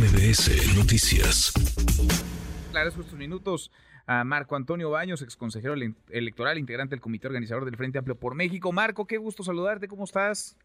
MBS Noticias. Agradezco estos minutos a Marco Antonio Baños, ex consejero electoral, integrante del comité organizador del Frente Amplio por México. Marco, qué gusto saludarte, ¿cómo estás?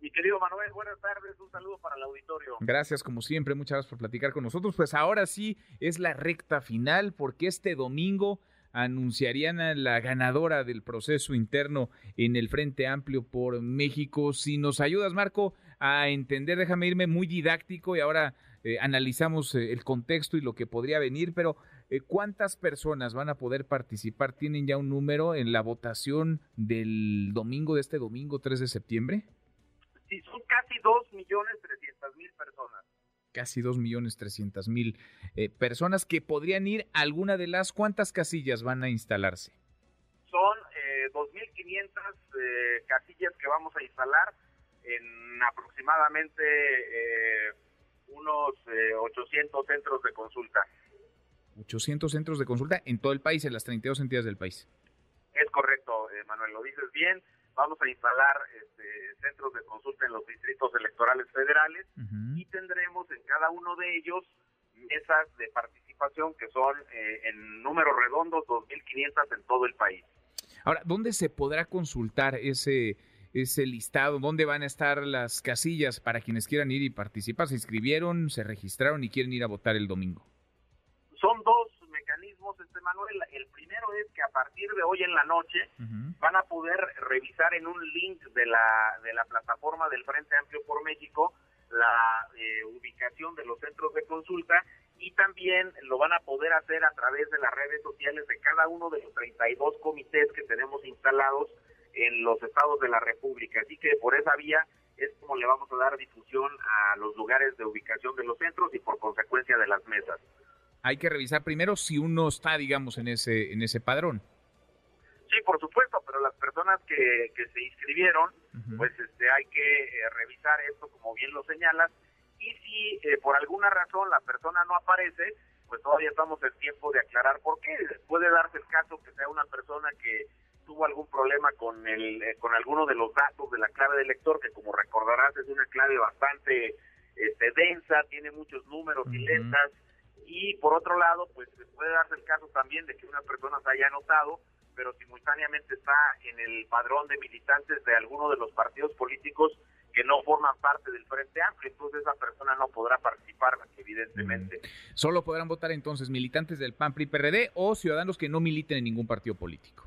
Mi querido Manuel, buenas tardes, un saludo para el auditorio. Gracias, como siempre, muchas gracias por platicar con nosotros. Pues ahora sí es la recta final, porque este domingo anunciarían a la ganadora del proceso interno en el Frente Amplio por México. Si nos ayudas, Marco, a entender, déjame irme muy didáctico y ahora eh, analizamos eh, el contexto y lo que podría venir, pero eh, ¿cuántas personas van a poder participar? ¿Tienen ya un número en la votación del domingo, de este domingo 3 de septiembre? Sí, son casi 2 millones 300 mil personas casi 2 millones 300 mil personas que podrían ir a alguna de las cuántas casillas van a instalarse. Son eh, 2.500 eh, casillas que vamos a instalar en aproximadamente eh, unos 800 centros de consulta. 800 centros de consulta en todo el país, en las 32 entidades del país. Es correcto, Manuel, lo dices bien. Vamos a instalar este, centros de consulta en los distritos electorales federales y tendremos en cada uno de ellos mesas de participación que son eh, en números redondos 2.500 en todo el país. Ahora, ¿dónde se podrá consultar ese, ese listado? ¿Dónde van a estar las casillas para quienes quieran ir y participar? ¿Se inscribieron, se registraron y quieren ir a votar el domingo? Son dos mecanismos, este Manuel. El primero es que a partir de hoy en la noche van a poder revisar en un link de la, de la plataforma del Frente Amplio por México la eh, ubicación de los centros de consulta y también lo van a poder hacer a través de las redes sociales de cada uno de los 32 comités que tenemos instalados en los estados de la República. Así que por esa vía es como le vamos a dar difusión a los lugares de ubicación de los centros y por consecuencia de las mesas. Hay que revisar primero si uno está, digamos, en ese en ese padrón. Sí, por supuesto, pero las personas que, que se inscribieron, pues este, hay que eh, revisar esto como bien lo señalas. Y si eh, por alguna razón la persona no aparece, pues todavía estamos en tiempo de aclarar por qué. Puede darse el caso que sea una persona que tuvo algún problema con el eh, con alguno de los datos de la clave del lector, que como recordarás es una clave bastante este, densa, tiene muchos números y lentas. Y por otro lado, pues puede darse el caso también de que una persona se haya anotado pero simultáneamente está en el padrón de militantes de alguno de los partidos políticos que no forman parte del Frente Amplio, entonces esa persona no podrá participar, evidentemente. Solo podrán votar entonces militantes del PAN, PRI, PRD o ciudadanos que no militen en ningún partido político.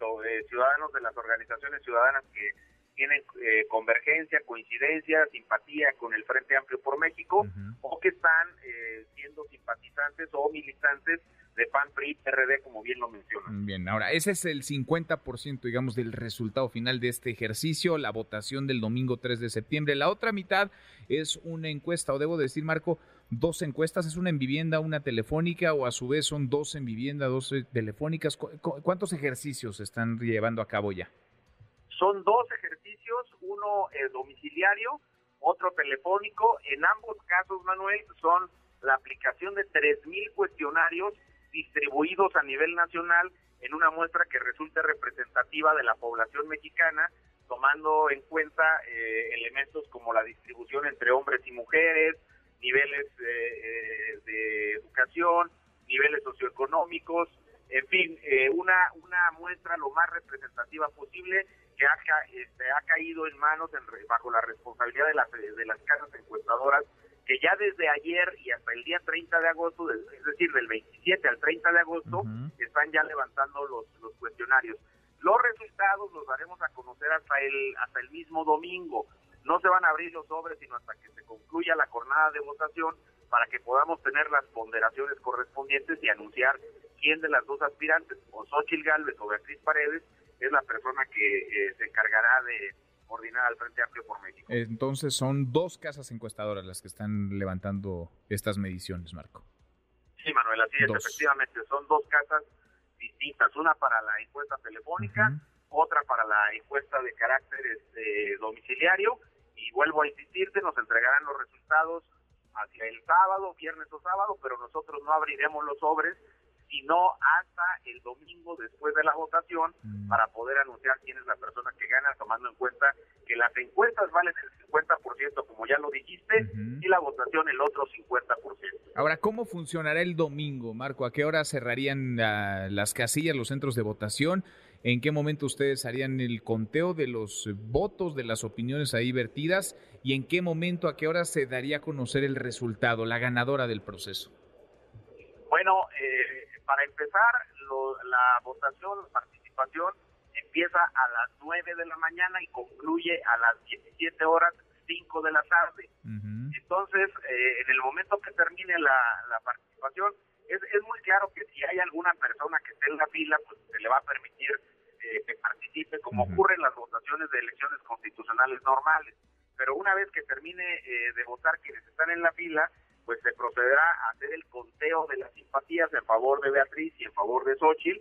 Eh, ciudadanos de las organizaciones ciudadanas que tienen eh, convergencia, coincidencia, simpatía con el Frente Amplio por México o que están eh, siendo simpatizantes o militantes de PAN, PRI, PRD, como bien lo mencionan. Bien, ahora, ese es el 50%, digamos, del resultado final de este ejercicio, la votación del domingo 3 de septiembre. La otra mitad es una encuesta, o debo decir, Marco, dos encuestas, es una en vivienda, una telefónica, o a su vez son dos en vivienda, dos eh, telefónicas. ¿Cuántos ejercicios están llevando a cabo ya? Son dos ejercicios, uno es domiciliario, otro telefónico. En ambos casos, Manuel, son la aplicación de 3.000 cuestionarios distribuidos a nivel nacional en una muestra que resulte representativa de la población mexicana, tomando en cuenta eh, elementos como la distribución entre hombres y mujeres, niveles eh, de educación, niveles socioeconómicos, en fin, eh, una, una muestra lo más representativa posible que ha, este, ha caído en manos bajo la responsabilidad de las, de las casas encuestadoras que ya desde ayer y hasta el día 30 de agosto, es decir, del 27 al 30 de agosto, están ya levantando los, los cuestionarios. Los resultados los daremos a conocer hasta el, hasta el mismo domingo. No se van a abrir los sobres sino hasta que se concluya la jornada de votación para que podamos tener las ponderaciones correspondientes y anunciar quién de las dos aspirantes, o Xochitl Galvez o Beatriz Paredes, es la persona que eh, se encargará de coordinar al Frente Amplio por México. Entonces son dos casas encuestadoras las que están levantando estas mediciones, Marco. Sí, Manuel, así es, efectivamente, son dos casas distintas, una para la encuesta telefónica, otra para la encuesta de carácter este, domiciliario, vuelvo a insistirte, nos entregarán los resultados hacia el sábado, viernes o sábado, pero nosotros no abriremos los sobres sino hasta el domingo después de la votación mm. para poder anunciar quién es la persona que gana, tomando en cuenta que las encuestas valen el 50%, como ya lo dijiste, y la votación el otro 50%. Ahora, ¿cómo funcionará el domingo, Marco? ¿A qué hora cerrarían las casillas, los centros de votación? ¿En qué momento ustedes harían el conteo de los votos, de las opiniones ahí vertidas? ¿Y en qué momento, a qué hora se daría a conocer el resultado, la ganadora del proceso? Bueno, eh, para empezar, la votación, la participación empieza a las 9 de la mañana y concluye a las 17 horas 5 de la tarde. Entonces, eh, en el momento que termine la, participación, es, es, muy claro que si hay alguna persona que esté en la fila, pues se le va a permitir eh, que participe, como ocurre en las votaciones de elecciones constitucionales normales. Pero una vez que termine eh, de votar quienes están en la fila, pues se procederá a hacer el conteo de las simpatías en favor de Beatriz y en favor de Xochitl,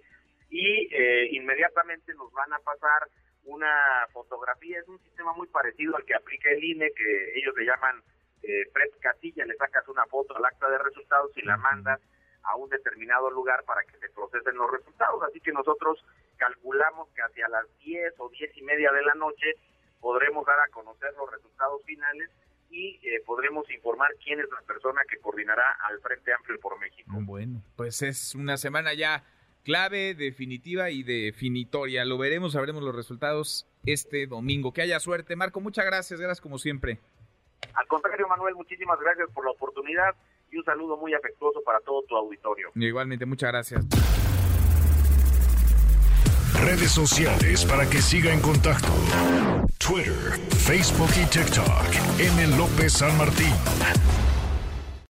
y eh, inmediatamente nos van a pasar una fotografía, es un sistema muy parecido al que aplica el INE, que ellos le llaman eh, Casilla, le sacas una foto al acta de resultados y la mandas a un determinado lugar para que se procesen los resultados. Así que nosotros calculamos que hacia las 10 o 10 y media de la noche podremos dar a conocer los resultados finales y eh, podremos informar quién es la persona que coordinará al Frente Amplio por México. Bueno, pues es una semana ya clave, definitiva y definitoria. Lo veremos, sabremos los resultados este domingo. Que haya suerte. Marco, muchas gracias, gracias como siempre. Al contrario, Manuel, muchísimas gracias por la oportunidad y un saludo muy afectuoso para todo tu auditorio. Igualmente, muchas gracias. Redes sociales para que siga en contacto: Twitter, Facebook y TikTok. M. López San Martín.